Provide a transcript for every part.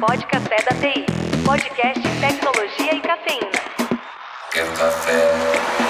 Pode Café da TI. Podcast Tecnologia e Cafeína. Quer café?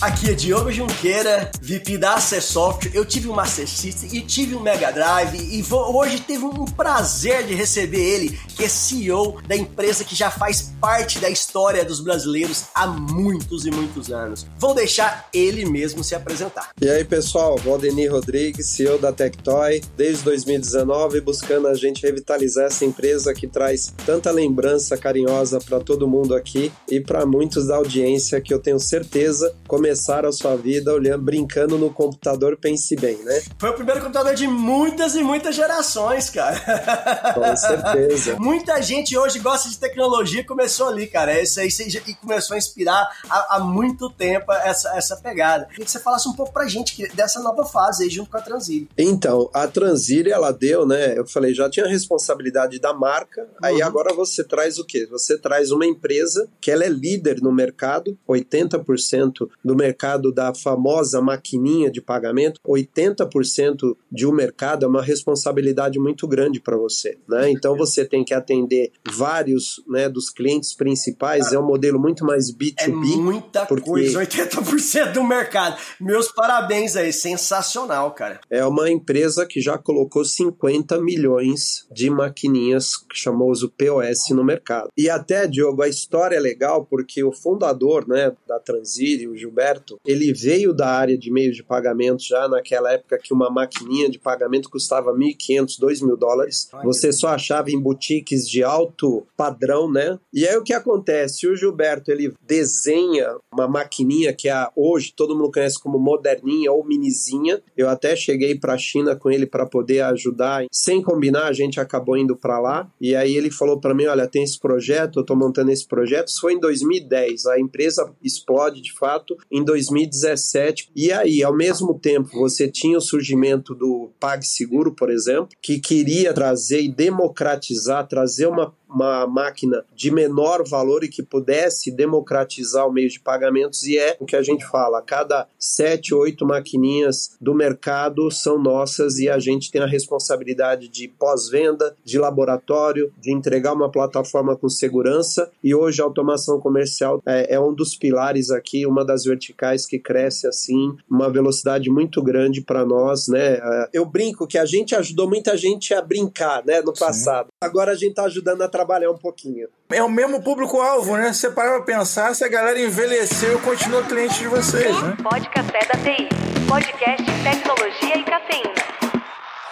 Aqui é Diogo Junqueira, VP da Acessoft. Eu tive um Master System e tive um Mega Drive e vou, hoje teve um prazer de receber ele, que é CEO da empresa que já faz parte da história dos brasileiros há muitos e muitos anos. Vou deixar ele mesmo se apresentar. E aí, pessoal, Valdemir Rodrigues, CEO da Tectoy, desde 2019 buscando a gente revitalizar essa empresa que traz tanta lembrança carinhosa para todo mundo aqui e para muitos da audiência que eu tenho certeza começaram a sua vida olhando, brincando no computador, pense bem, né? Foi o primeiro computador de muitas e muitas gerações, cara. Com certeza. Muita gente hoje gosta de tecnologia começou ali, cara. Isso aí e começou a inspirar há, há, muito tempo essa, essa pegada. Queria que você falasse um pouco pra gente dessa nova fase aí, junto com a Transilha. Então, a Transilha, ela deu, né? Eu falei, já tinha a responsabilidade da marca, uhum. aí agora você traz o quê? Você traz uma empresa que ela é líder no mercado, 80% do mercado da famosa maquininha de pagamento, 80% de um mercado é uma responsabilidade muito grande para você, né? Então você tem que atender vários, né, dos clientes principais, é um modelo muito mais B2B. É muita porque... coisa, 80% do mercado. Meus parabéns aí, sensacional, cara. É uma empresa que já colocou 50 milhões de maquininhas, chamou-se POS no mercado. E até, Diogo, a história é legal porque o fundador, né, da Transir, o Gilberto Roberto, ele veio da área de meios de pagamento já naquela época que uma maquininha de pagamento custava 1.500, 2.000 dólares. Você só achava em boutiques de alto padrão, né? E aí o que acontece? O Gilberto, ele desenha uma maquininha que é hoje todo mundo conhece como moderninha ou minizinha. Eu até cheguei para a China com ele para poder ajudar. Sem combinar, a gente acabou indo para lá. E aí ele falou para mim, olha, tem esse projeto, eu estou montando esse projeto. Isso foi em 2010. A empresa explode de fato em 2017. E aí, ao mesmo tempo, você tinha o surgimento do PagSeguro, por exemplo, que queria trazer e democratizar, trazer uma uma máquina de menor valor e que pudesse democratizar o meio de pagamentos, e é o que a gente fala: cada sete, oito maquininhas do mercado são nossas e a gente tem a responsabilidade de pós-venda, de laboratório, de entregar uma plataforma com segurança. E hoje a automação comercial é, é um dos pilares aqui, uma das verticais que cresce assim, uma velocidade muito grande para nós, né? É, eu brinco que a gente ajudou muita gente a brincar, né, no passado. Sim. Agora a gente está ajudando a trabalhar um pouquinho. É o mesmo público-alvo, né? Se você parar pra pensar, se a galera envelheceu, continua cliente de vocês, né? Pode Café da TI. Podcast Tecnologia e Cafeína.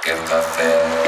Quer café?